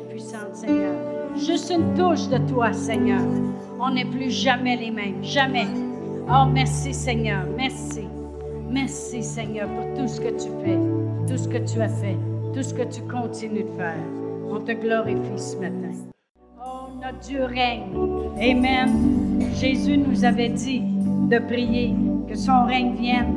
puissante, Seigneur. Juste une touche de toi, Seigneur. On n'est plus jamais les mêmes. Jamais. Oh, merci Seigneur. Merci. Merci Seigneur pour tout ce que tu fais, tout ce que tu as fait, tout ce que tu continues de faire. On te glorifie ce matin. Oh, notre Dieu règne. Amen. Jésus nous avait dit de prier que son règne vienne,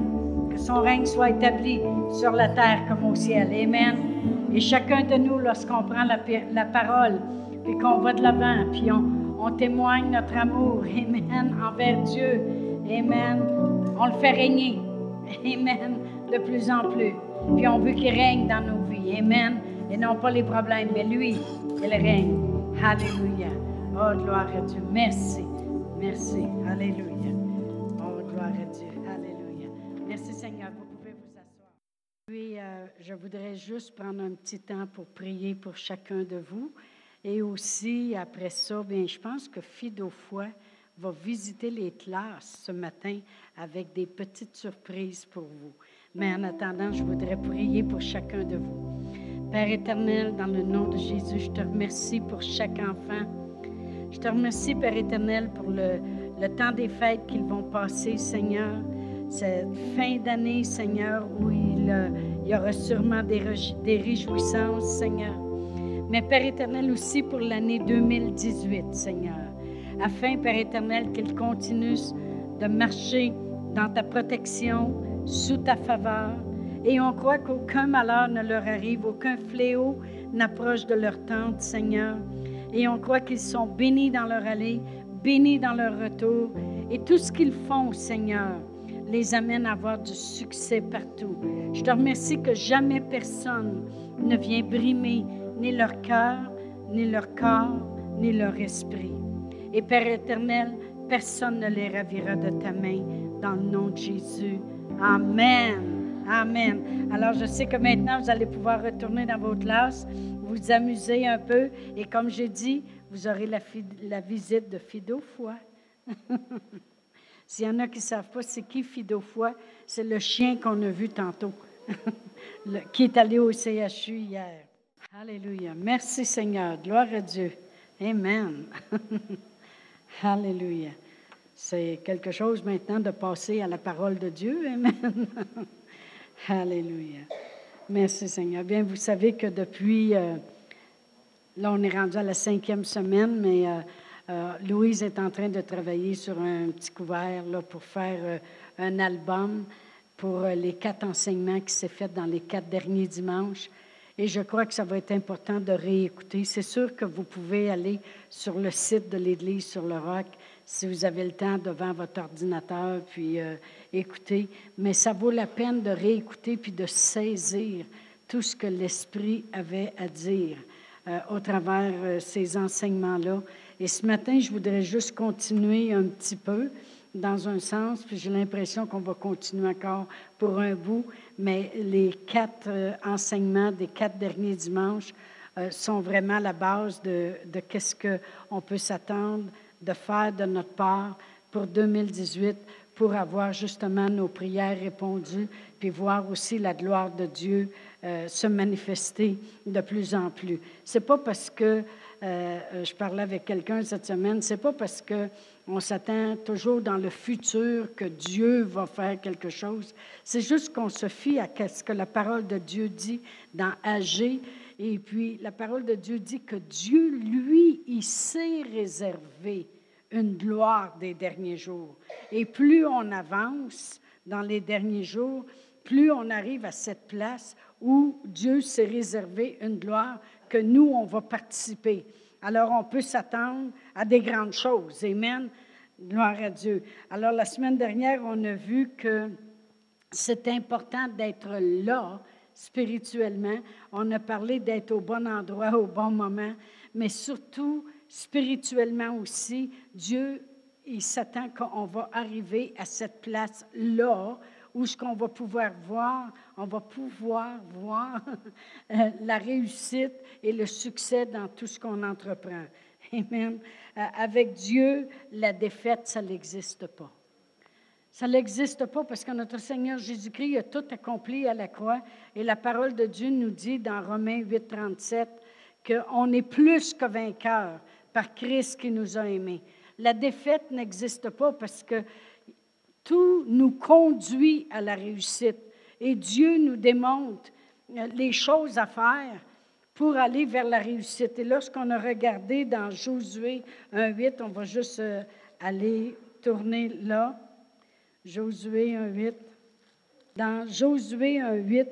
que son règne soit établi sur la terre comme au ciel. Amen. Et chacun de nous, lorsqu'on prend la, la parole, puis qu'on va de l'avant, puis on, on témoigne notre amour, Amen, envers Dieu, Amen, on le fait régner. Amen. De plus en plus. Puis on veut qu'il règne dans nos vies. Amen. Et non pas les problèmes, mais lui, il règne. Alléluia. Oh, gloire à Dieu. Merci. Merci. Alléluia. Oh, gloire à Dieu. Alléluia. Merci Seigneur. Puis, euh, je voudrais juste prendre un petit temps pour prier pour chacun de vous. Et aussi, après ça, bien, je pense que Fido Foi va visiter les classes ce matin avec des petites surprises pour vous. Mais en attendant, je voudrais prier pour chacun de vous. Père éternel, dans le nom de Jésus, je te remercie pour chaque enfant. Je te remercie, Père éternel, pour le, temps des fêtes qu'ils vont passer, Seigneur. Cette fin d'année, Seigneur, où il, euh, il, y aura sûrement des, des réjouissances, Seigneur. Mais Père éternel aussi pour l'année 2018, Seigneur. Afin, Père éternel, qu'ils continuent de marcher dans ta protection, sous ta faveur. Et on croit qu'aucun malheur ne leur arrive, aucun fléau n'approche de leur tente, Seigneur. Et on croit qu'ils sont bénis dans leur allée, bénis dans leur retour. Et tout ce qu'ils font, Seigneur, les amène à avoir du succès partout. Je te remercie que jamais personne ne vient brimer ni leur cœur, ni leur corps, ni leur esprit. Et Père éternel, personne ne les ravira de ta main dans le nom de Jésus. Amen. Amen. Alors, je sais que maintenant, vous allez pouvoir retourner dans vos classes, vous amuser un peu. Et comme j'ai dit, vous aurez la, la visite de Fido Foi. S'il y en a qui ne savent pas c'est qui Fido Foi, c'est le chien qu'on a vu tantôt, qui est allé au CHU hier. Alléluia. Merci Seigneur. Gloire à Dieu. Amen. Alléluia. C'est quelque chose maintenant de passer à la parole de Dieu. Amen. Alléluia. Merci Seigneur. Bien, vous savez que depuis, euh, là on est rendu à la cinquième semaine, mais euh, euh, Louise est en train de travailler sur un petit couvert là, pour faire un album pour les quatre enseignements qui s'est fait dans les quatre derniers dimanches. Et je crois que ça va être important de réécouter. C'est sûr que vous pouvez aller sur le site de l'Église sur le roc si vous avez le temps devant votre ordinateur, puis euh, écouter. Mais ça vaut la peine de réécouter puis de saisir tout ce que l'Esprit avait à dire euh, au travers euh, ces enseignements-là. Et ce matin, je voudrais juste continuer un petit peu dans un sens, puis j'ai l'impression qu'on va continuer encore pour un bout, mais les quatre enseignements des quatre derniers dimanches sont vraiment la base de, de qu'est-ce qu'on peut s'attendre de faire de notre part pour 2018 pour avoir justement nos prières répondues, puis voir aussi la gloire de Dieu euh, se manifester de plus en plus. C'est pas parce que euh, je parlais avec quelqu'un cette semaine, c'est pas parce que on s'attend toujours dans le futur que Dieu va faire quelque chose. C'est juste qu'on se fie à ce que la parole de Dieu dit dans Agé. Et puis, la parole de Dieu dit que Dieu, lui, il sait réserver une gloire des derniers jours. Et plus on avance dans les derniers jours, plus on arrive à cette place où Dieu s'est réservé une gloire que nous, on va participer. Alors, on peut s'attendre à des grandes choses. Amen. Gloire à Dieu. Alors, la semaine dernière, on a vu que c'est important d'être là spirituellement. On a parlé d'être au bon endroit, au bon moment, mais surtout spirituellement aussi, Dieu, il s'attend qu'on va arriver à cette place-là où ce qu'on va pouvoir voir, on va pouvoir voir euh, la réussite et le succès dans tout ce qu'on entreprend. Amen. Euh, avec Dieu, la défaite, ça n'existe pas. Ça n'existe pas parce que notre Seigneur Jésus-Christ a tout accompli à la croix. Et la parole de Dieu nous dit dans Romains 8, 37 qu'on est plus que vainqueur par Christ qui nous a aimés. La défaite n'existe pas parce que tout nous conduit à la réussite. Et Dieu nous démontre euh, les choses à faire pour aller vers la réussite. Et lorsqu'on a regardé dans Josué 1.8, on va juste euh, aller tourner là. Josué 1.8. Dans Josué 1.8,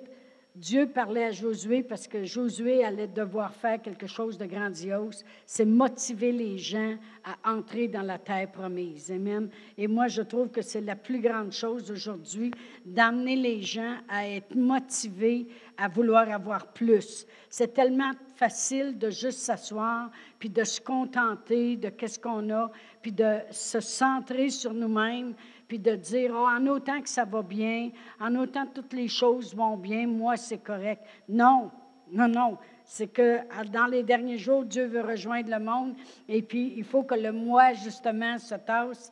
Dieu parlait à Josué parce que Josué allait devoir faire quelque chose de grandiose, c'est motiver les gens à entrer dans la terre promise. Amen. Et moi, je trouve que c'est la plus grande chose aujourd'hui, d'amener les gens à être motivés à vouloir avoir plus. C'est tellement facile de juste s'asseoir, puis de se contenter de qu'est-ce qu'on a, puis de se centrer sur nous-mêmes, puis de dire, oh, en autant que ça va bien, en autant que toutes les choses vont bien, moi, c'est correct. Non, non, non. C'est que dans les derniers jours, Dieu veut rejoindre le monde et puis il faut que le moi, justement, se tasse.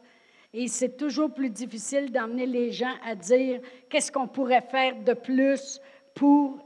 Et c'est toujours plus difficile d'emmener les gens à dire qu'est-ce qu'on pourrait faire de plus pour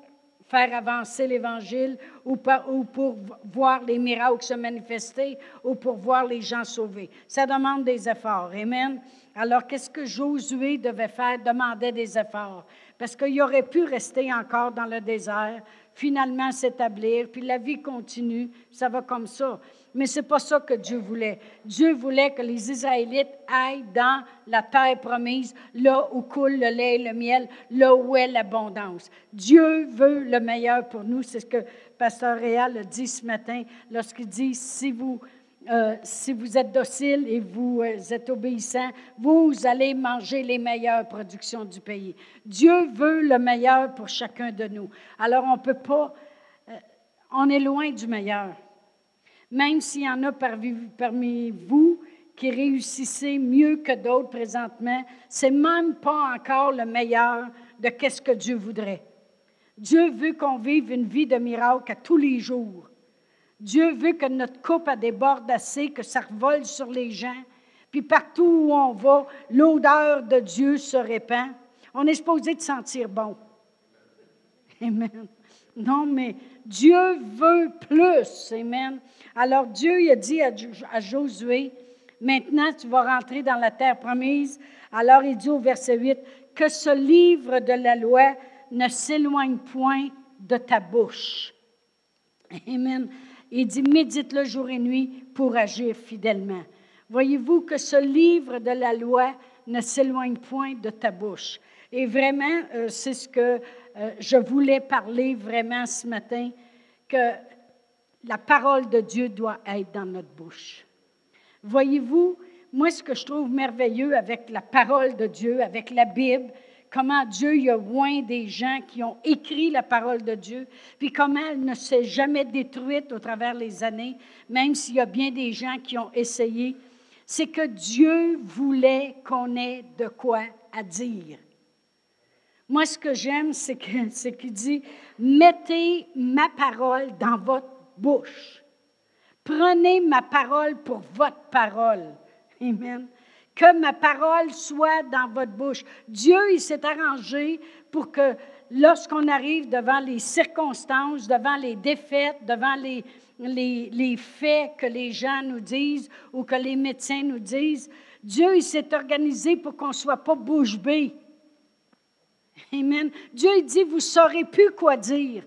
faire avancer l'Évangile ou, pour voir les miracles se manifester ou pour voir les gens sauvés. Ça demande des efforts. Amen. Alors, qu'est-ce que Josué devait faire? Demandait des efforts. Parce qu'il aurait pu rester encore dans le désert, finalement s'établir, puis la vie continue. Ça va comme ça. Mais ce n'est pas ça que Dieu voulait. Dieu voulait que les Israélites aillent dans la terre promise, là où coule le lait et le miel, là où est l'abondance. Dieu veut le meilleur pour nous. C'est ce que Pasteur Réal a dit ce matin lorsqu'il dit, si vous, euh, si vous êtes docile et vous euh, êtes obéissant, vous allez manger les meilleures productions du pays. Dieu veut le meilleur pour chacun de nous. Alors on ne peut pas, euh, on est loin du meilleur même s'il y en a parmi vous qui réussissez mieux que d'autres présentement, c'est même pas encore le meilleur de qu'est-ce que Dieu voudrait. Dieu veut qu'on vive une vie de miracle à tous les jours. Dieu veut que notre coupe a déborde assez, que ça revole sur les gens. Puis partout où on va, l'odeur de Dieu se répand. On est supposé de sentir bon. Amen. Non, mais Dieu veut plus. Amen. Alors Dieu il a dit à, Josué, maintenant tu vas rentrer dans la terre promise. Alors il dit au verset 8, que ce livre de la loi ne s'éloigne point de ta bouche. Amen. Il dit, médite-le jour et nuit pour agir fidèlement. Voyez-vous que ce livre de la loi ne s'éloigne point de ta bouche. Et vraiment, euh, c'est ce que euh, je voulais parler vraiment ce matin, que la parole de Dieu doit être dans notre bouche. Voyez-vous, moi, ce que je trouve merveilleux avec la parole de Dieu, avec la Bible, comment Dieu y a loin des gens qui ont écrit la parole de Dieu, puis comment elle ne s'est jamais détruite au travers les années, même s'il y a bien des gens qui ont essayé, c'est que Dieu voulait qu'on ait de quoi à dire. Moi, ce que j'aime, c'est qu'il dit, mettez ma parole dans votre bouche. Prenez ma parole pour votre parole. Amen. Que ma parole soit dans votre bouche. Dieu, il s'est arrangé pour que lorsqu'on arrive devant les circonstances, devant les défaites, devant les, les, les, faits que les gens nous disent ou que les médecins nous disent, Dieu, il s'est organisé pour qu'on ne soit pas bouche bée. Amen. Dieu, il dit, vous ne saurez plus quoi dire.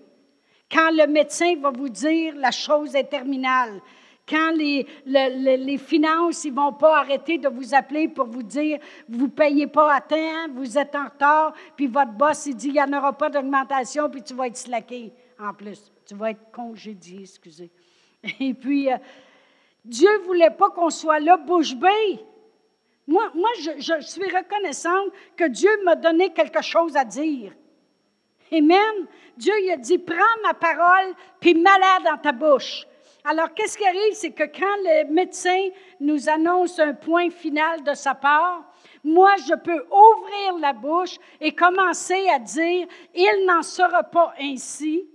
Quand le médecin va vous dire la chose est terminale, quand les, les, finances ne vont pas arrêter de vous appeler pour vous dire vous ne payez pas à temps, vous êtes en retard, puis votre boss il dit il n'y en aura pas d'augmentation, puis tu vas être slacké en plus. Tu vas être congédié, excusez. Et puis, euh, Dieu ne voulait pas qu'on soit là bouche bée. Moi, moi je, je suis reconnaissante que Dieu m'a donné quelque chose à dire. Amen. Dieu il a dit, prends ma parole, puis malade dans ta bouche. Alors, qu'est-ce qui arrive? C'est que quand le médecin nous annonce un point final de sa part, moi, je peux ouvrir la bouche et commencer à dire, il n'en sera pas ainsi,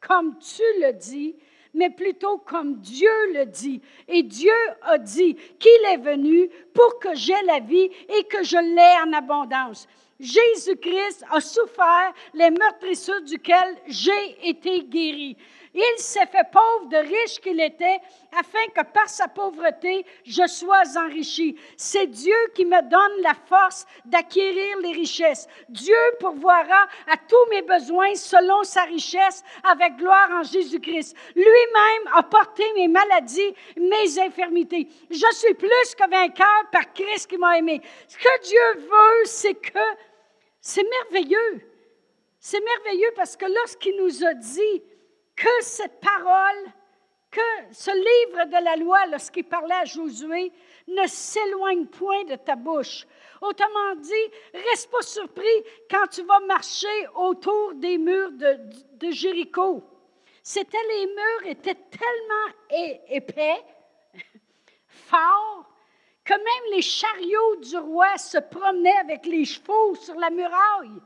comme tu le dis, mais plutôt comme Dieu le dit. Et Dieu a dit qu'il est venu pour que j'aie la vie et que je l'ai en abondance. Jésus-Christ a souffert les meurtrissures duquel j'ai été guéri. Il s'est fait pauvre de riche qu'il était, afin que par sa pauvreté, je sois enrichi. C'est Dieu qui me donne la force d'acquérir les richesses. Dieu pourvoira à tous mes besoins selon sa richesse, avec gloire en Jésus-Christ. Lui-même a porté mes maladies, mes infirmités. Je suis plus que vainqueur par Christ qui m'a aimé. Ce que Dieu veut, c'est que c'est merveilleux. C'est merveilleux parce que lorsqu'il nous a dit, que cette parole, que ce livre de la loi, lorsqu'il parlait à Josué, ne s'éloigne point de ta bouche. Autrement dit, reste pas surpris quand tu vas marcher autour des murs de, Jéricho. C'était les murs étaient tellement épais, forts, que même les chariots du roi se promenaient avec les chevaux sur la muraille.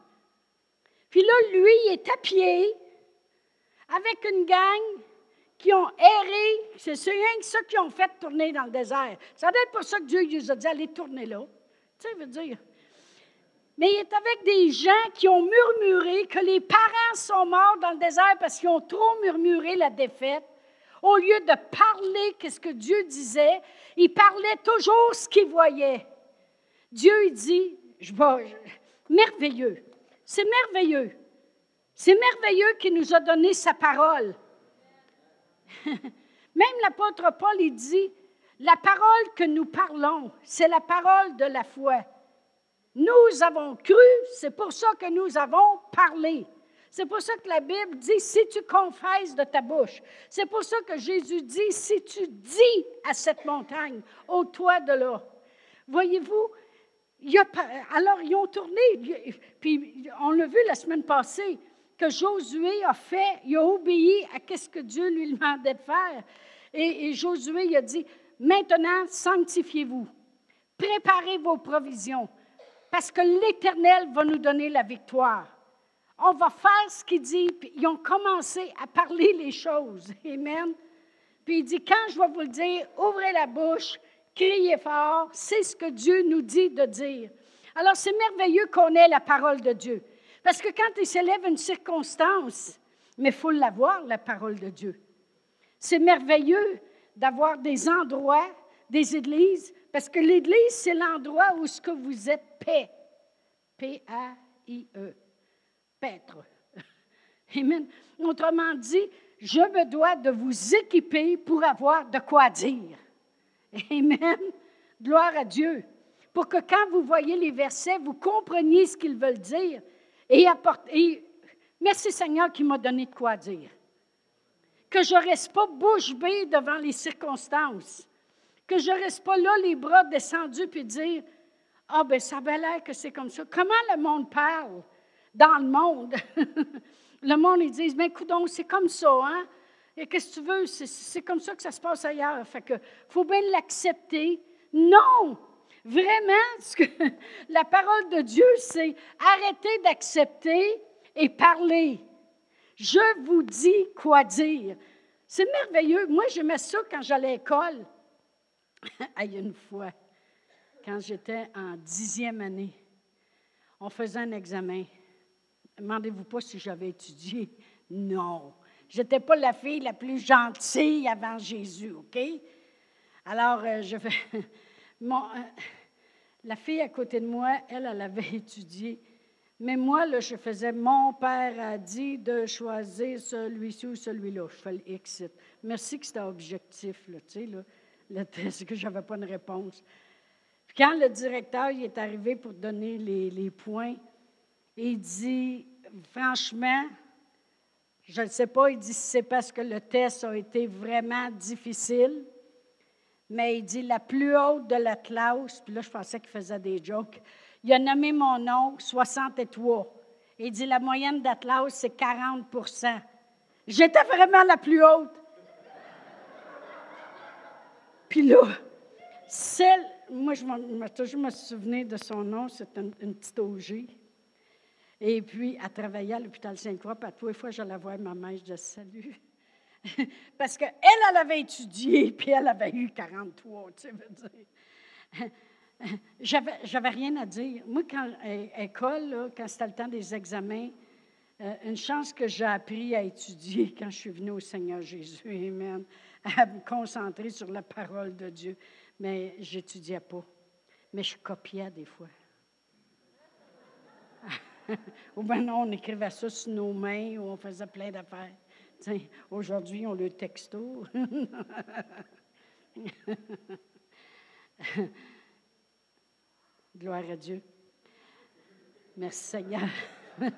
Puis là, lui, il est à pied, avec une gang qui ont erré. C'est rien que qui ont fait tourner dans le désert. Ça doit être pour ça que Dieu lui a dit allez tourner là. Tu sais, veut dire. Mais il est avec des gens qui ont murmuré que les parents sont morts dans le désert parce qu'ils ont trop murmuré la défaite. Au lieu de parler ce que Dieu disait, ils parlaient toujours ce qu'ils voyaient. Dieu il dit, je vais, merveilleux, c'est merveilleux. C'est merveilleux qu'il nous a donné sa parole. Même l'apôtre Paul, il dit, la parole que nous parlons, c'est la parole de la foi. Nous avons cru, c'est pour ça que nous avons parlé. C'est pour ça que la Bible dit, si tu confesses de ta bouche. C'est pour ça que Jésus dit, si tu dis à cette montagne, au toit de là. Voyez-vous, alors ils ont tourné, puis on l'a vu la semaine passée, que Josué a fait, il a obéi à ce que Dieu lui demandait de faire. Et, Josué a dit, maintenant, sanctifiez-vous, préparez vos provisions, parce que l'Éternel va nous donner la victoire. On va faire ce qu'il dit, puis ils ont commencé à parler les choses. Amen. Puis il dit, quand je vais vous le dire, ouvrez la bouche, criez fort, c'est ce que Dieu nous dit de dire. Alors c'est merveilleux qu'on ait la parole de Dieu. Parce que quand il s'élève une circonstance, mais il faut l'avoir, la parole de Dieu. C'est merveilleux d'avoir des endroits, des églises, parce que l'église, c'est l'endroit où ce que vous êtes paix. P-A-I-E. Autrement dit, je me dois de vous équiper pour avoir de quoi dire. Amen. Gloire à Dieu. Pour que quand vous voyez les versets, vous compreniez ce qu'ils veulent dire et, apporter. merci Seigneur qui m'a donné de quoi dire. Que je ne reste pas bouche bée devant les circonstances. Que je ne reste pas là, les bras descendus, puis dire Ah, ben ça avait l'air que c'est comme ça. Comment le monde parle? Dans le monde? le monde, ils disent Mais écoute, c'est comme ça, hein? Et qu'est-ce que tu veux? C'est comme ça que ça se passe ailleurs. Fait que faut bien l'accepter. Non! Vraiment, ce que la parole de Dieu, c'est arrêter d'accepter et parler. Je vous dis quoi dire. C'est merveilleux. Moi, j'aimais ça quand j'allais à l'école. Il y a une fois, quand j'étais en dixième année, on faisait un examen. Demandez-vous pas si j'avais étudié. Non. Je n'étais pas la fille la plus gentille avant Jésus, OK? Alors, euh, je. Mon, euh, la fille à côté de moi, elle, elle avait étudié. Mais moi, là, je faisais, mon père a dit de choisir celui-ci ou celui-là. Je fais le exit. Merci que c'était objectif, là, tu sais, là, le test, que je n'avais pas de réponse. Puis quand le directeur il est arrivé pour donner les points, il dit, franchement, je ne sais pas, il dit, c'est parce que le test a été vraiment difficile mais il dit la plus haute de la classe, puis là, je pensais qu'il faisait des jokes. Il a nommé mon nom 63. Il dit la moyenne d'Atlas, c'est 40% J'étais vraiment la plus haute. Puis là, celle, moi, je me toujours me souvenir de son nom, c'est une, petite OG. Et puis, elle travaillait à l'hôpital Sainte-Croix, puis à fois, je la vois, ma mère, je dis salut. Parce qu'elle, elle avait étudié, puis elle avait eu 43, tu veux dire. J'avais, j'avais rien à dire. Moi, quand à école, quand c'était le temps des examens, euh, une chance que j'ai appris à étudier quand je suis venue au Seigneur Jésus, Amen, à me concentrer sur la parole de Dieu. Mais je n'étudiais pas. Mais je copiais des fois. Ou bien non, on écrivait ça sur nos mains ou on faisait plein d'affaires. Aujourd'hui, on le texto. Gloire à Dieu. Merci Seigneur.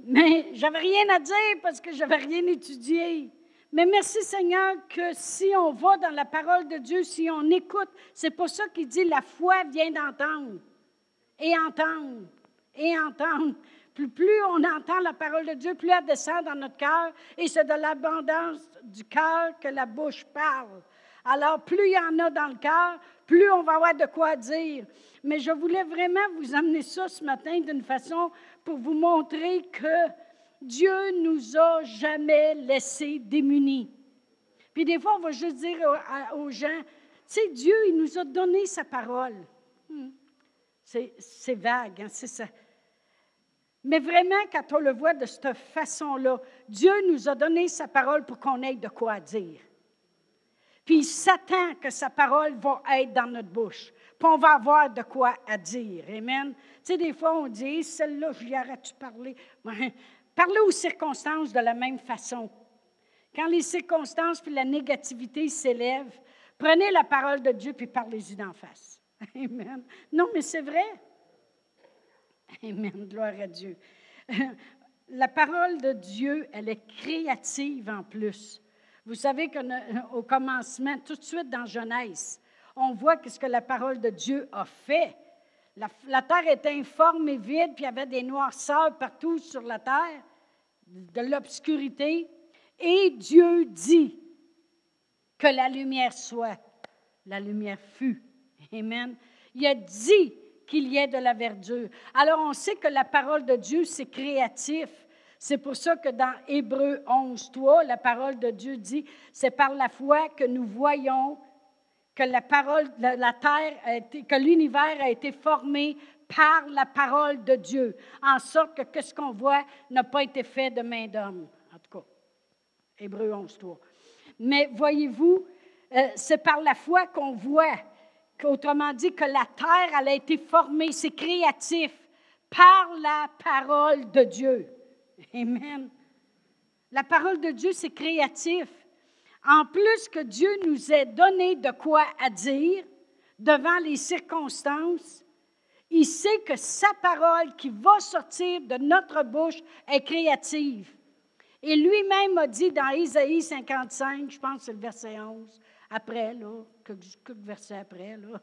Mais j'avais rien à dire parce que j'avais rien étudié. Mais merci Seigneur que si on va dans la parole de Dieu, si on écoute, c'est pour ça qu'il dit la foi vient d'entendre et entendre et entendre. Plus, plus on entend la parole de Dieu, plus elle descend dans notre cœur et c'est de l'abondance du cœur que la bouche parle. Alors, plus il y en a dans le cœur, plus on va avoir de quoi dire. Mais je voulais vraiment vous amener ça ce matin d'une façon pour vous montrer que Dieu nous a jamais laissés démunis. Puis des fois, on va juste dire aux, gens, tu sais, Dieu, il nous a donné sa parole. Hmm. C'est vague, hein, c'est ça. Mais vraiment, quand on le voit de cette façon-là, Dieu nous a donné sa parole pour qu'on ait de quoi dire. Puis il s'attend que sa parole va être dans notre bouche. Puis on va avoir de quoi à dire. Amen. Tu sais, des fois, on dit, celle-là, je lui arrête de parler. Parlez aux circonstances de la même façon. Quand les circonstances puis la négativité s'élèvent, prenez la parole de Dieu puis parlez-y d'en face. Amen. Non, mais c'est vrai. Amen. Gloire à Dieu. La parole de Dieu, elle est créative en plus. Vous savez qu'au commencement, tout de suite dans Genèse, on voit ce que la parole de Dieu a fait. La, terre était informe et vide, puis il y avait des noirceurs partout sur la terre, de l'obscurité. Et Dieu dit que la lumière soit. La lumière fut. Amen. Il a dit qu'il y ait de la verdure. Alors on sait que la parole de Dieu, c'est créatif. C'est pour ça que dans Hébreu 11, 3, la parole de Dieu dit, c'est par la foi que nous voyons que la parole, la, terre, que l'univers a été formé par la parole de Dieu, en sorte que, ce qu'on voit n'a pas été fait de main d'homme. En tout cas, Hébreu 11, 3. Mais voyez-vous, euh, c'est par la foi qu'on voit, qu'autrement dit, que la terre, elle a été formée, c'est créatif, par la parole de Dieu. Amen. La parole de Dieu, c'est créatif. En plus que Dieu nous ait donné de quoi à dire devant les circonstances, il sait que sa parole qui va sortir de notre bouche est créative. Et lui-même a dit dans Isaïe 55, je pense que c'est le verset 11, après, là, quelques versets après, là,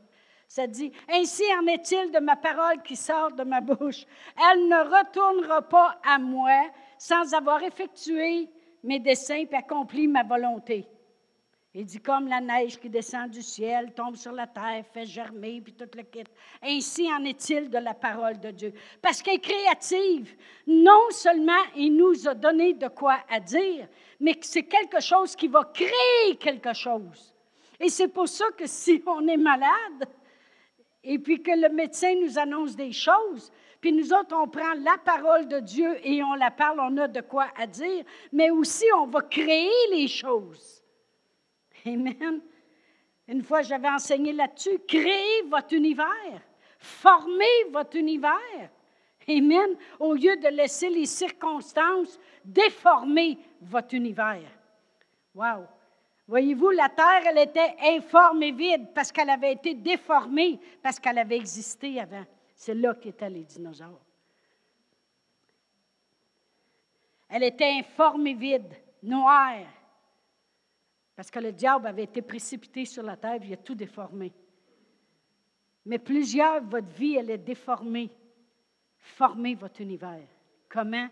ça dit, Ainsi en est-il de ma parole qui sort de ma bouche. Elle ne retournera pas à moi sans avoir effectué mes desseins et accompli ma volonté. Il dit, comme la neige qui descend du ciel, tombe sur la terre, fait germer, puis tout le kit. Ainsi en est-il de la parole de Dieu. Parce qu'elle est créative. Non seulement il nous a donné de quoi à dire, mais c'est quelque chose qui va créer quelque chose. Et c'est pour ça que si on est malade, et puis que le médecin nous annonce des choses, puis nous autres, on prend la parole de Dieu et on la parle, on a de quoi à dire, mais aussi on va créer les choses. Amen. Une fois, j'avais enseigné là-dessus, créez votre univers, formez votre univers. Amen. Au lieu de laisser les circonstances déformer votre univers. Wow. Voyez-vous, la terre, elle était informe et vide parce qu'elle avait été déformée, parce qu'elle avait existé avant. C'est là qu'étaient les dinosaures. Elle était informe et vide, noire, parce que le diable avait été précipité sur la terre, il a tout déformé. Mais plusieurs, votre vie, elle est déformée. Formez votre univers. Comment?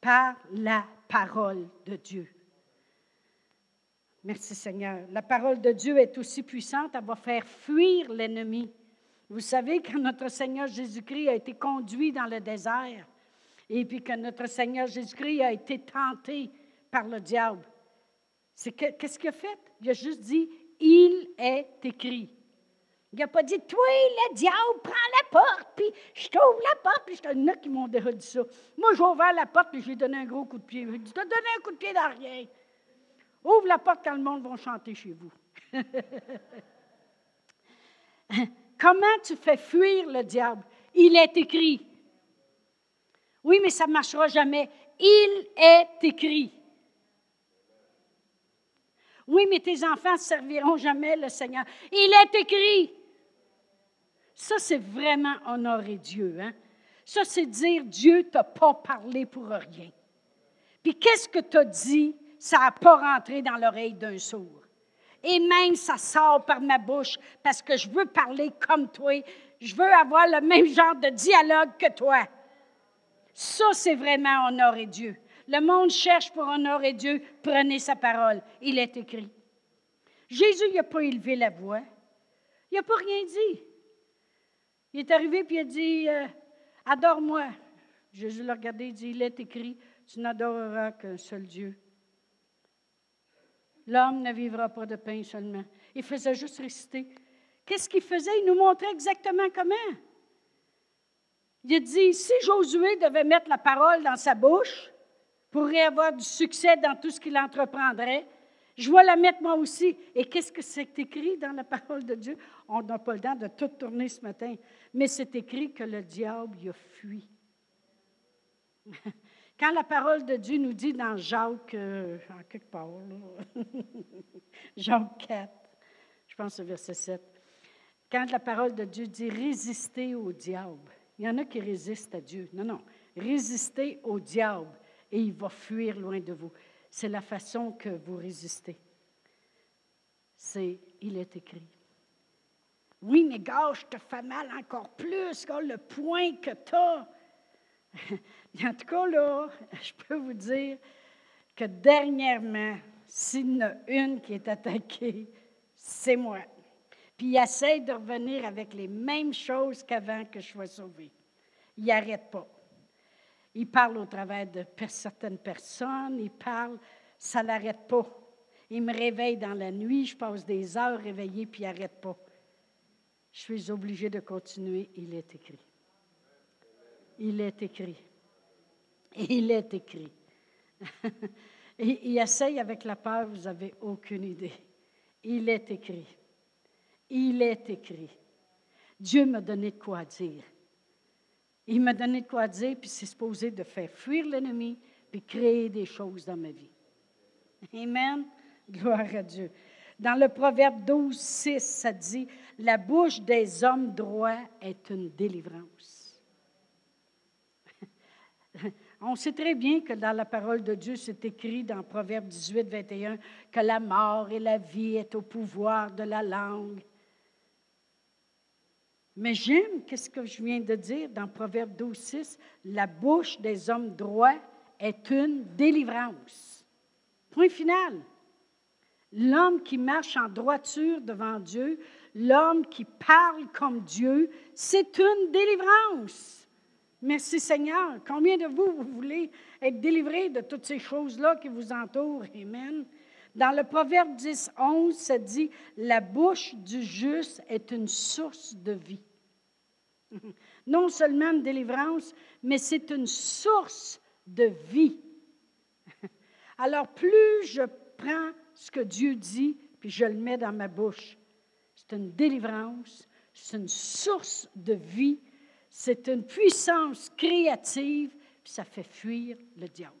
Par la parole de Dieu. Merci Seigneur. La parole de Dieu est aussi puissante, elle va faire fuir l'ennemi. Vous savez que notre Seigneur Jésus-Christ a été conduit dans le désert et puis que notre Seigneur Jésus-Christ a été tenté par le diable. Qu'est-ce qu'il a fait? Il a juste dit, il est écrit. Il n'a pas dit, toi, le diable, prends la porte, puis je t'ouvre la porte, puis je te... Il y en a qui m'ont déjà dit ça. Moi, j'ai ouvert la porte, puis je lui ai donné un gros coup de pied. Je dit, tu donné un coup de pied derrière. Ouvre la porte quand le monde va chanter chez vous. Comment tu fais fuir le diable? Il est écrit. Oui, mais ça ne marchera jamais. Il est écrit. Oui, mais tes enfants ne serviront jamais le Seigneur. Il est écrit. Ça, c'est vraiment honorer Dieu. Hein? Ça, c'est dire Dieu t'a pas parlé pour rien. Puis qu'est-ce que tu as dit, ça n'a pas rentré dans l'oreille d'un sourd. Et même ça sort par ma bouche parce que je veux parler comme toi. Je veux avoir le même genre de dialogue que toi. Ça, c'est vraiment honorer Dieu. Le monde cherche pour honorer Dieu. Prenez sa parole. Il est écrit. Jésus n'a pas élevé la voix. Il n'a pas rien dit. Il est arrivé et il a dit euh, Adore-moi. Jésus l'a regardé et dit Il est écrit Tu n'adoreras qu'un seul Dieu. L'homme ne vivra pas de pain seulement. Il faisait juste réciter. Qu'est-ce qu'il faisait? Il nous montrait exactement comment. Il dit Si Josué devait mettre la parole dans sa bouche, pourrait avoir du succès dans tout ce qu'il entreprendrait, je vais la mettre moi aussi. Et qu'est-ce que c'est écrit dans la parole de Dieu? On n'a pas le temps de tout tourner ce matin, mais c'est écrit que le diable y a fui. Quand la parole de Dieu nous dit dans Jacques, euh, en quelque part, Jacques 4, je pense au verset 7, quand la parole de Dieu dit résister au diable, il y en a qui résistent à Dieu. Non, non, résister au diable et il va fuir loin de vous. C'est la façon que vous résistez. C'est, il est écrit. Oui, mais gars, je te fais mal encore plus, gars, le point que tu as. en tout cas, là, je peux vous dire que dernièrement, s'il y en a une qui est attaquée, c'est moi. Puis il essaie de revenir avec les mêmes choses qu'avant que je sois sauvé. Il n'arrête pas. Il parle au travers de certaines personnes, il parle, ça ne l'arrête pas. Il me réveille dans la nuit, je passe des heures réveillé, puis il n'arrête pas. Je suis obligé de continuer, il est écrit. Il est écrit. Il est écrit. il essaye avec la peur, vous n'avez aucune idée. Il est écrit. Il est écrit. Dieu m'a donné de quoi dire. Il m'a donné de quoi dire, puis c'est supposé de faire fuir l'ennemi, puis créer des choses dans ma vie. Amen. Gloire à Dieu. Dans le Proverbe 12, 6, ça dit La bouche des hommes droits est une délivrance. On sait très bien que dans la parole de Dieu, c'est écrit dans Proverbe 18, 21 que la mort et la vie est au pouvoir de la langue. Mais j'aime ce que je viens de dire dans Proverbe 12, 6, la bouche des hommes droits est une délivrance. Point final. L'homme qui marche en droiture devant Dieu, l'homme qui parle comme Dieu, c'est une délivrance. Merci Seigneur. Combien de vous, vous voulez être délivrés de toutes ces choses-là qui vous entourent? Amen. Dans le Proverbe 10, 11, ça dit La bouche du juste est une source de vie. Non seulement une délivrance, mais c'est une source de vie. Alors, plus je prends ce que Dieu dit, puis je le mets dans ma bouche, c'est une délivrance, c'est une source de vie, c'est une puissance créative, puis ça fait fuir le diable.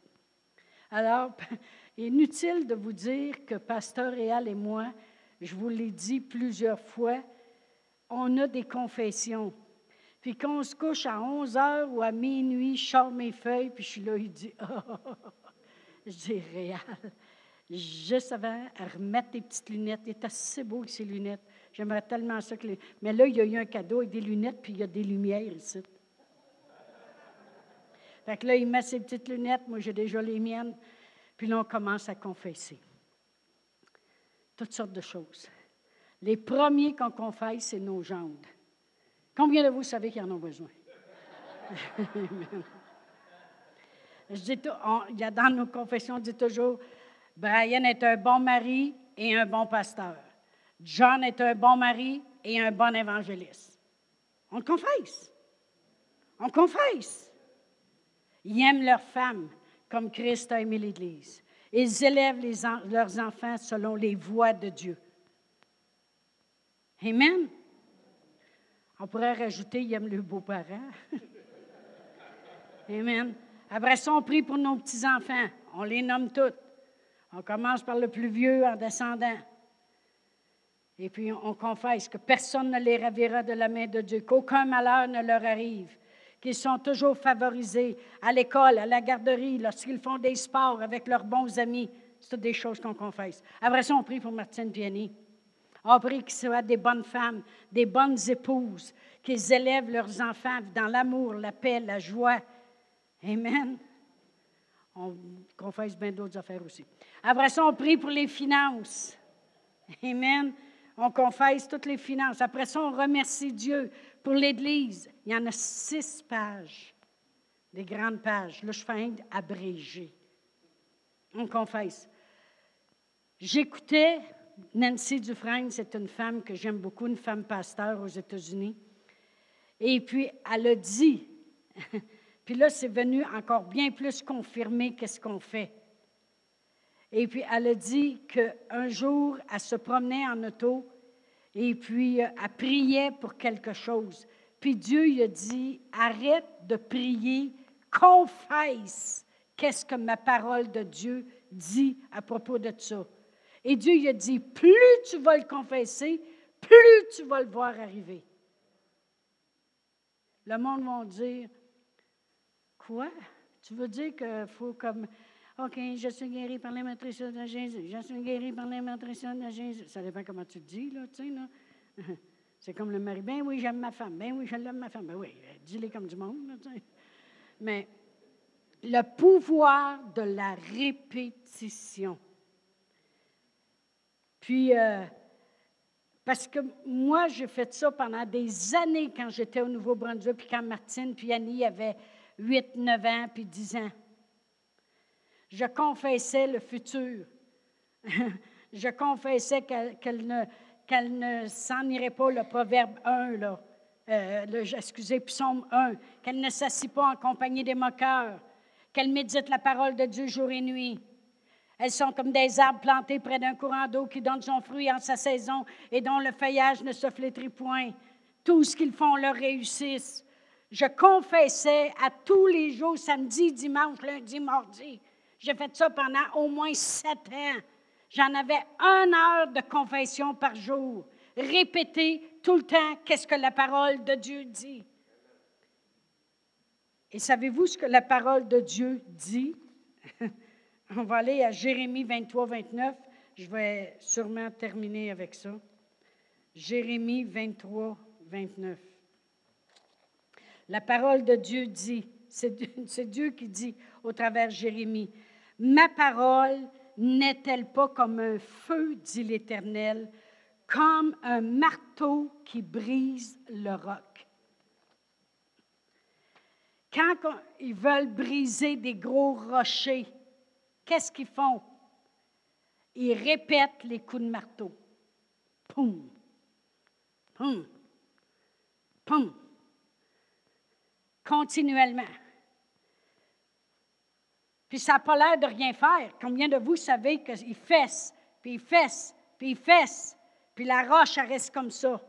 Alors, Inutile de vous dire que Pasteur Réal et moi, je vous l'ai dit plusieurs fois, on a des confessions. Puis quand on se couche à 11 heures ou à minuit, je sors mes feuilles, puis je suis là, il dit Je dis Réal, juste avant remettre tes petites lunettes. Il est assez beau avec ses lunettes. J'aimerais tellement ça que Mais là, il y a eu un cadeau avec des lunettes, puis il y a des lumières ici. Fait que là, il met ses petites lunettes. Moi, j'ai déjà les miennes. Puis là, on commence à confesser. Toutes sortes de choses. Les premiers qu'on confesse, c'est nos jambes. Combien de vous savez qu'ils en ont besoin? Je dis, a dans nos confessions, on dit toujours, Brian est un bon mari et un bon pasteur. John est un bon mari et un bon évangéliste. On le confesse. On confesse. Ils aiment leurs femmes comme Christ a aimé l'Église. Ils élèvent leurs enfants selon les voies de Dieu. Amen. On pourrait rajouter, ils aiment leurs beaux-parents. Amen. Après ça, on prie pour nos petits-enfants. On les nomme tous. On commence par le plus vieux en descendant. Et puis on confesse que personne ne les ravira de la main de Dieu, qu'aucun malheur ne leur arrive, qu'ils sont toujours favorisés à l'école, à la garderie, lorsqu'ils font des sports avec leurs bons amis. C'est des choses qu'on confesse. Après ça, on prie pour Martine Piani. On prie qu'ils soient des bonnes femmes, des bonnes épouses, qu'ils élèvent leurs enfants dans l'amour, la paix, la joie. Amen. On confesse bien d'autres affaires aussi. Après ça, on prie pour les finances. Amen. On confesse toutes les finances. Après ça, on remercie Dieu pour l'Église. Il y en a six pages, des grandes pages. Là, je fais abrégé. On confesse. J'écoutais Nancy Dufresne, c'est une femme que j'aime beaucoup, une femme pasteur aux États-Unis. Et puis, elle a dit, puis là, c'est venu encore bien plus confirmer qu'est-ce qu'on fait. Et puis, elle a dit qu'un jour, elle se promenait en auto et puis euh, elle priait pour quelque chose. Puis Dieu lui a dit, arrête de prier, confesse qu'est-ce que ma parole de Dieu dit à propos de ça. Et Dieu lui a dit, plus tu vas le confesser, plus tu vas le voir arriver. Le monde va dire, quoi? Tu veux dire qu'il faut comme OK, je suis guéri par l'immatrition de Jésus. Je suis guéri par l'immatrition de Jésus. Ça dépend comment tu dis, là, tu sais, là. C'est comme le mari. Ben oui, j'aime ma femme. Ben oui, je l'aime ma femme. Ben oui, dis-le comme du monde, tu sais. Mais le pouvoir de la répétition. Puis, euh, parce que moi, j'ai fait ça pendant des années quand j'étais au Nouveau-Brunswick, puis quand Martine puis Annie avaient 8, 9 ans, puis 10 ans je confessais le futur. je confessais qu'elle ne, s'en irait pas, le proverbe 1, là, euh, le, excusez, psaume 1, qu'elle ne s'assit pas en compagnie des moqueurs, qu'elle médite la parole de Dieu jour et nuit. Elles sont comme des arbres plantés près d'un courant d'eau qui donne son fruit en sa saison et dont le feuillage ne se flétrit point. Tout ce qu'ils font leur réussisse. Je confessais à tous les jours, samedi, dimanche, lundi, mardi, j'ai fait ça pendant au moins sept ans. J'en avais une heure de confession par jour. Répéter tout le temps qu'est-ce que la parole de Dieu dit. Et savez-vous ce que la parole de Dieu dit? On va aller à Jérémie 23, 29. Je vais sûrement terminer avec ça. Jérémie 23, 29. La parole de Dieu dit, c'est Dieu qui dit au travers Jérémie, Ma parole n'est-elle pas comme un feu, dit l'Éternel, comme un marteau qui brise le roc? Quand ils veulent briser des gros rochers, qu'est-ce qu'ils font? Ils répètent les coups de marteau. Poum, poum, poum. Continuellement. Puis ça n'a pas l'air de rien faire. Combien de vous savez qu'il fesse, puis il fesse, puis il fesse, puis la roche, elle reste comme ça.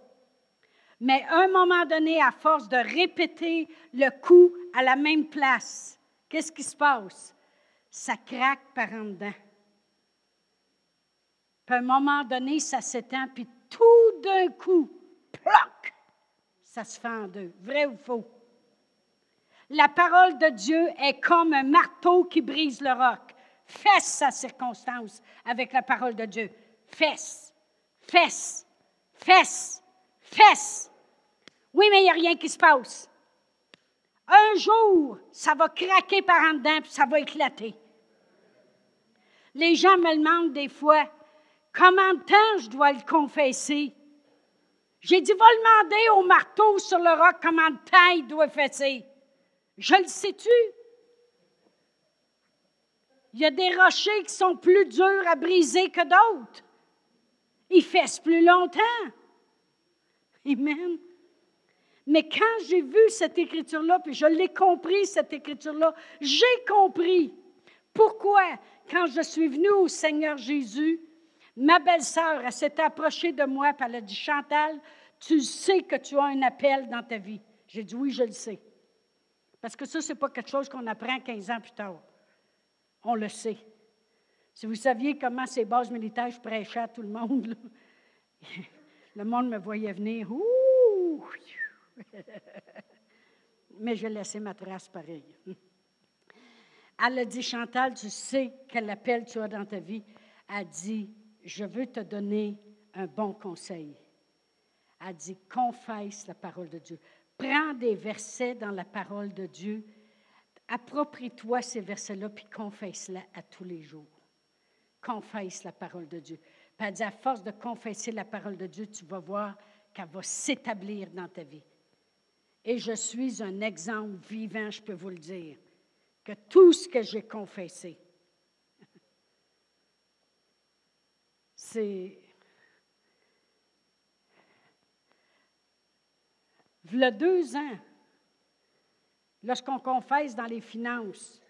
Mais à un moment donné, à force de répéter le coup à la même place, qu'est-ce qui se passe? Ça craque par en dedans. Puis à un moment donné, ça s'étend, puis tout d'un coup, ploc, ça se fait en deux. Vrai ou faux? La parole de Dieu est comme un marteau qui brise le roc. Fesse sa circonstance avec la parole de Dieu. Fesse, fesse, fesse, fesse. Oui, mais il n'y a rien qui se passe. Un jour, ça va craquer par en dedans, puis ça va éclater. Les gens me demandent des fois, comment de temps je dois le confesser? J'ai dit, va demander au marteau sur le roc comment de temps il doit fesser. Je le sais-tu? Il y a des rochers qui sont plus durs à briser que d'autres. Ils fessent plus longtemps. Amen. Mais quand j'ai vu cette écriture-là, puis je l'ai compris, cette écriture-là, j'ai compris pourquoi, quand je suis venue au Seigneur Jésus, ma belle-sœur, elle s'est approchée de moi, et elle a dit, Chantal, tu sais que tu as un appel dans ta vie. J'ai dit, oui, je le sais. Parce que ça, ce n'est pas quelque chose qu'on apprend 15 ans plus tard. On le sait. Si vous saviez comment ces bases militaires, je prêchais à tout le monde, le monde me voyait venir. Mais j'ai laissé ma trace pareil. Elle a dit, Chantal, tu sais quel appel tu as dans ta vie. Elle a dit, je veux te donner un bon conseil. Elle a dit, confesse la parole de Dieu. Prends des versets dans la parole de Dieu. Approprie-toi ces versets-là, puis confesse-la à tous les jours. Confesse la parole de Dieu. Puis elle à force de confesser la parole de Dieu, tu vas voir qu'elle va s'établir dans ta vie. Et je suis un exemple vivant, je peux vous le dire, que tout ce que j'ai confessé, c'est... A deux ans, lorsqu'on confesse dans les finances,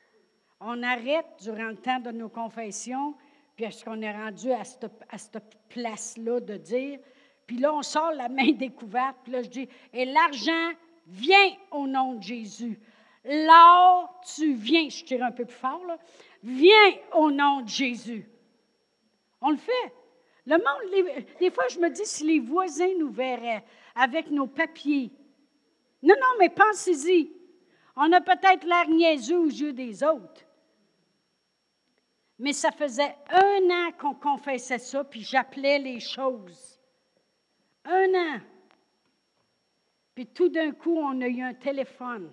on arrête durant le temps de nos confessions, puis est-ce qu'on est rendu à cette, à cette place-là de dire, puis là, on sort la main découverte, puis là, je dis, et l'argent viens au nom de Jésus. Là, tu viens, je tire un peu plus fort, là, viens au nom de Jésus. On le fait. Le monde, des fois, je me dis, si les voisins nous verraient avec nos papiers. Non, non, mais pensez-y. On a peut-être l'air niaiseux aux yeux des autres. Mais ça faisait un an qu'on confessait ça, puis j'appelais les choses. Un an. Puis tout d'un coup, on a eu un téléphone.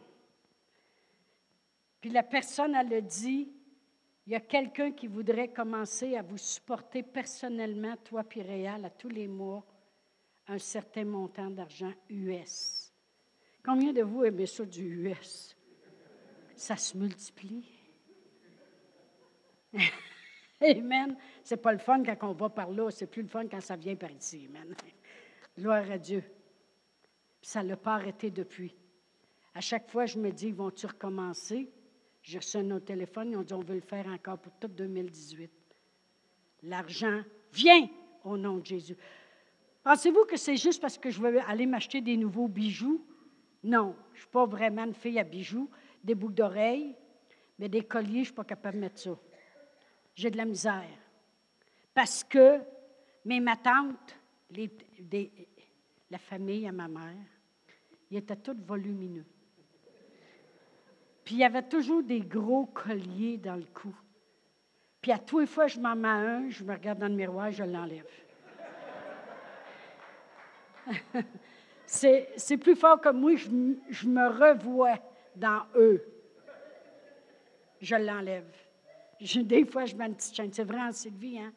Puis la personne, elle a dit, il y a quelqu'un qui voudrait commencer à vous supporter personnellement, toi puis Réal, à tous les mois, un certain montant d'argent US. Combien de vous aimez ça du US? Ça se multiplie. Amen. C'est pas le fun quand on va par là, c'est plus le fun quand ça vient par ici. Amen. Gloire à Dieu ça ne l'a pas arrêté depuis. À chaque fois, je me dis, vont-tu recommencer? Je sonne au téléphone, ils ont dit, on veut le faire encore pour tout 2018. L'argent vient au nom de Jésus. Pensez-vous que c'est juste parce que je veux aller m'acheter des nouveaux bijoux? Non, je ne suis pas vraiment une fille à bijoux. Des boucles d'oreilles, mais des colliers, je ne suis pas capable de mettre ça. J'ai de la misère. Parce que mes ma tante, la famille à ma mère, il était tout volumineux. Puis il y avait toujours des gros colliers dans le cou. Puis à tous les fois je m'en mets un, je me regarde dans le miroir, je l'enlève. c'est plus fort que moi, je, je me revois dans eux. Je l'enlève. Des fois, je mets une petite chaîne. C'est vrai, en Sylvie, hein?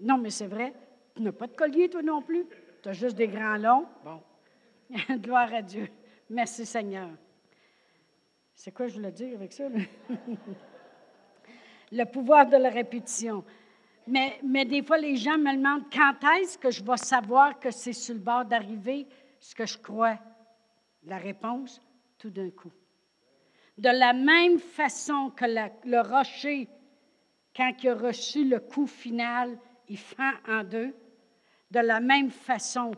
Non, mais c'est vrai. Tu n'as pas de collier, toi non plus. Tu as juste des grands longs. Bon. Gloire à Dieu. Merci Seigneur. C'est quoi je voulais dire avec ça? le pouvoir de la répétition. Mais, mais des fois, les gens me demandent quand est-ce que je vais savoir que c'est sur le bord d'arriver? Ce que je crois. La réponse, tout d'un coup. De la même façon que le rocher, quand il a reçu le coup final, il fend en deux, de la même façon,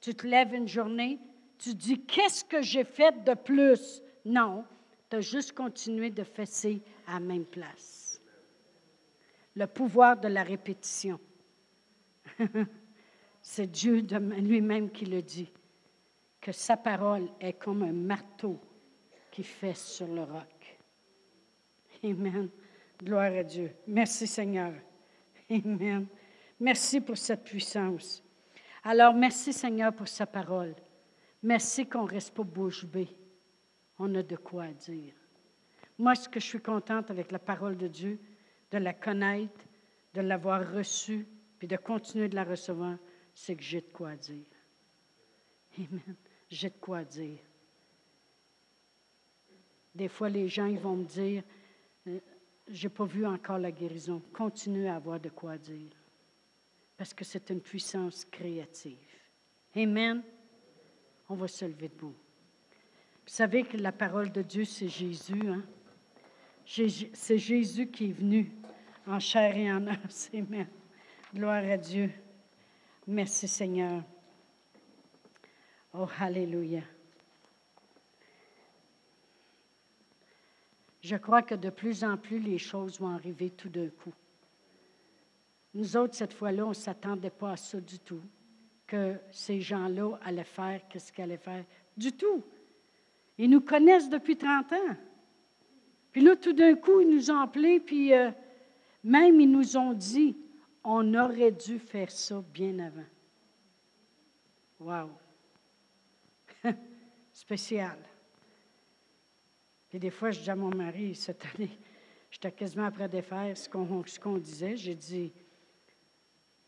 tu te lèves une journée, tu dis Qu'est-ce que j'ai fait de plus? Non, tu as juste continué de fesser à la même place. Le pouvoir de la répétition. C'est Dieu lui-même qui le dit, que sa parole est comme un marteau qui fesse sur le roc. Amen. Gloire à Dieu. Merci Seigneur. Amen. Merci pour cette puissance. Alors, merci Seigneur pour sa parole. Merci qu'on ne reste pas bouche bée. On a de quoi dire. Moi, ce que je suis contente avec la parole de Dieu, de la connaître, de l'avoir reçue, puis de continuer de la recevoir, c'est que j'ai de quoi dire. Amen. J'ai de quoi dire. Des fois, les gens vont me dire, euh, j'ai pas vu encore la guérison. Continue à avoir de quoi dire. Parce que c'est une puissance créative. Amen. On va se lever debout. Vous savez que la parole de Dieu, c'est Jésus. Hein? C'est Jésus qui est venu en chair et en os. Amen. Gloire à Dieu. Merci Seigneur. Oh, Alléluia. Je crois que de plus en plus les choses vont arriver tout d'un coup. Nous autres, cette fois-là, on ne s'attendait pas à ça du tout, que ces gens-là allaient faire ce qu'ils allaient faire. Du tout. Ils nous connaissent depuis 30 ans. Puis là, tout d'un coup, ils nous ont appelés, puis euh, même ils nous ont dit, on aurait dû faire ça bien avant. Wow! Spécial. Puis des fois, je dis à mon mari, cette année, j'étais quasiment après de faire ce qu'on disait. J'ai dit,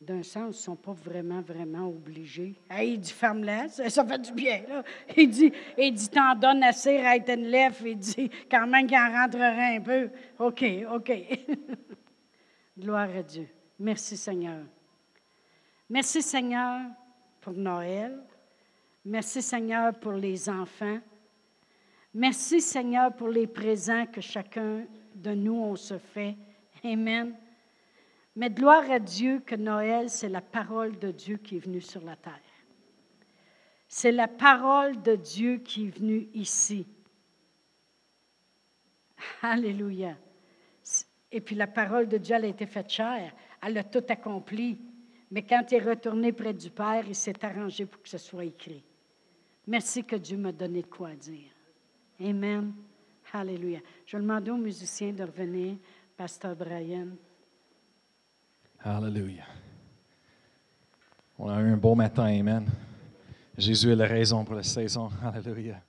d'un sens, ils ne sont pas vraiment, vraiment obligés. il dit, femme-là, ça, fait du bien. Il dit, il dit t'en donnes assez, right and. Il dit, quand même qu'il en rentrerait un peu. OK, OK. Gloire à Dieu. Merci Seigneur. Merci Seigneur pour Noël. Merci Seigneur pour les enfants. Merci Seigneur pour les présents que chacun de nous on se fait. Amen. Mais gloire à Dieu que Noël, c'est la parole de Dieu qui est venue sur la terre. C'est la parole de Dieu qui est venue ici. Alléluia. Et puis la parole de Dieu, elle a été faite chair. Elle a tout accompli. Mais quand il est retourné près du Père, il s'est arrangé pour que ce soit écrit. Merci que Dieu m'a donné de quoi dire. Amen. Alléluia. Je vais demander aux musiciens de revenir, Pasteur Brian. Alléluia. On a eu un beau matin, Amen. Jésus est la raison pour la saison. Alléluia.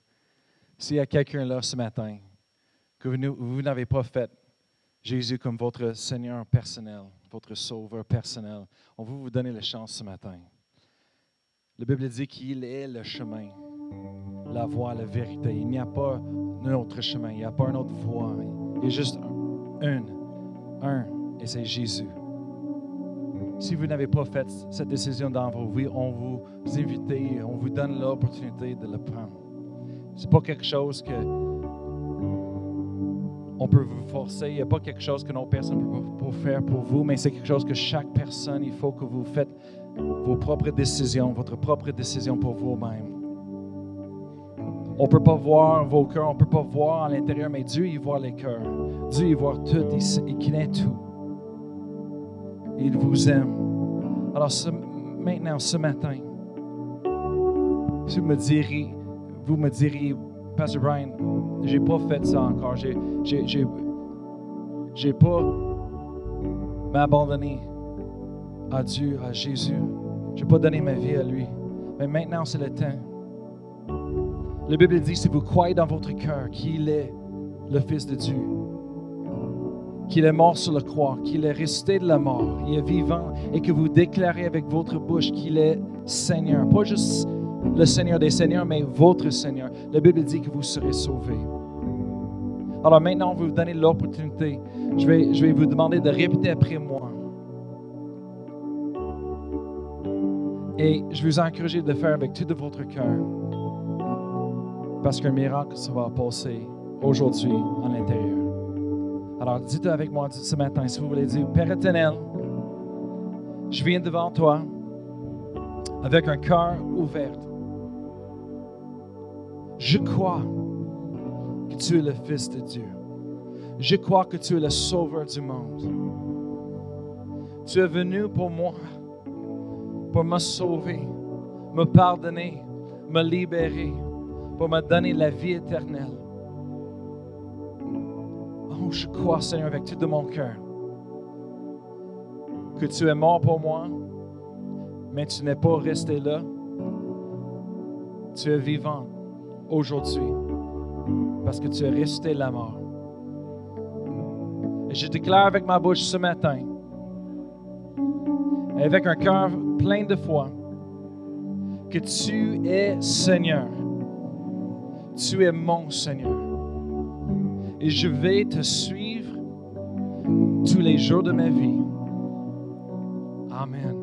S'il y a quelqu'un là ce matin que vous, vous n'avez pas fait Jésus comme votre Seigneur personnel, votre Sauveur personnel, on veut vous donner la chance ce matin. La Bible dit qu'il est le chemin, la voie, la vérité. Il n'y a pas un autre chemin, il n'y a pas une autre voie. Il y a juste un, un, et c'est Jésus. Si vous n'avez pas fait cette décision dans vos vies, on vous invite, on vous donne l'opportunité de le prendre. Ce n'est pas quelque chose que on peut vous forcer. Il n'y a pas quelque chose que nos personnes peuvent faire pour vous, mais c'est quelque chose que chaque personne, il faut que vous faites vos propres décisions, votre propre décision pour vous-même. On ne peut pas voir vos cœurs, on ne peut pas voir à l'intérieur, mais Dieu, il voit les cœurs. Dieu, il voit tout, il, connaît tout. Il vous aime. Alors maintenant, ce matin, vous me direz, vous me direz, Pastor Brian, j'ai pas fait ça encore. J'ai, j'ai pas m'abandonné à Dieu, à Jésus. J'ai pas donné ma vie à lui. Mais maintenant, c'est le temps. La Bible dit, si vous croyez dans votre cœur qu'il est le Fils de Dieu, qu'il est mort sur la croix, qu'il est resté de la mort, il est vivant, et que vous déclarez avec votre bouche qu'il est Seigneur, pas juste le Seigneur des Seigneurs, mais votre Seigneur. La Bible dit que vous serez sauvés. Alors maintenant, on va vous donner l'opportunité. Je vais, je vais vous demander de répéter après moi. Et je vous encourage de le faire avec tout de votre cœur. Parce qu'un miracle se va passer aujourd'hui en l'intérieur. Alors dites avec moi ce matin, si vous voulez dire, Père éternel, je viens devant toi avec un cœur ouvert. Je crois que tu es le Fils de Dieu. Je crois que tu es le Sauveur du monde. Tu es venu pour moi, pour me sauver, me pardonner, me libérer, pour me donner la vie éternelle. Oh, je crois, Seigneur, avec tout de mon cœur, que tu es mort pour moi, mais tu n'es pas resté là. Tu es vivant aujourd'hui parce que tu es resté la mort. Et je déclare avec ma bouche ce matin, avec un cœur plein de foi, que tu es Seigneur. Tu es mon Seigneur. Et je vais te suivre tous les jours de ma vie. Amen.